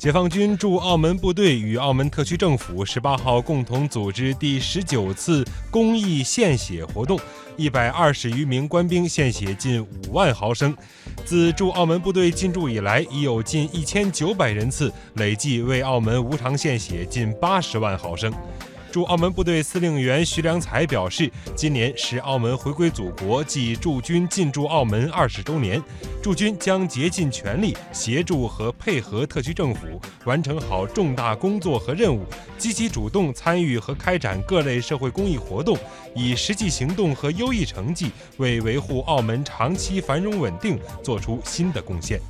解放军驻澳门部队与澳门特区政府十八号共同组织第十九次公益献血活动，一百二十余名官兵献血近五万毫升。自驻澳门部队进驻以来，已有近一千九百人次累计为澳门无偿献血近八十万毫升。驻澳门部队司令员徐良才表示，今年是澳门回归祖国暨驻军进驻澳门二十周年，驻军将竭尽全力协助和配合特区政府完成好重大工作和任务，积极主动参与和开展各类社会公益活动，以实际行动和优异成绩为维护澳门长期繁荣稳定做出新的贡献。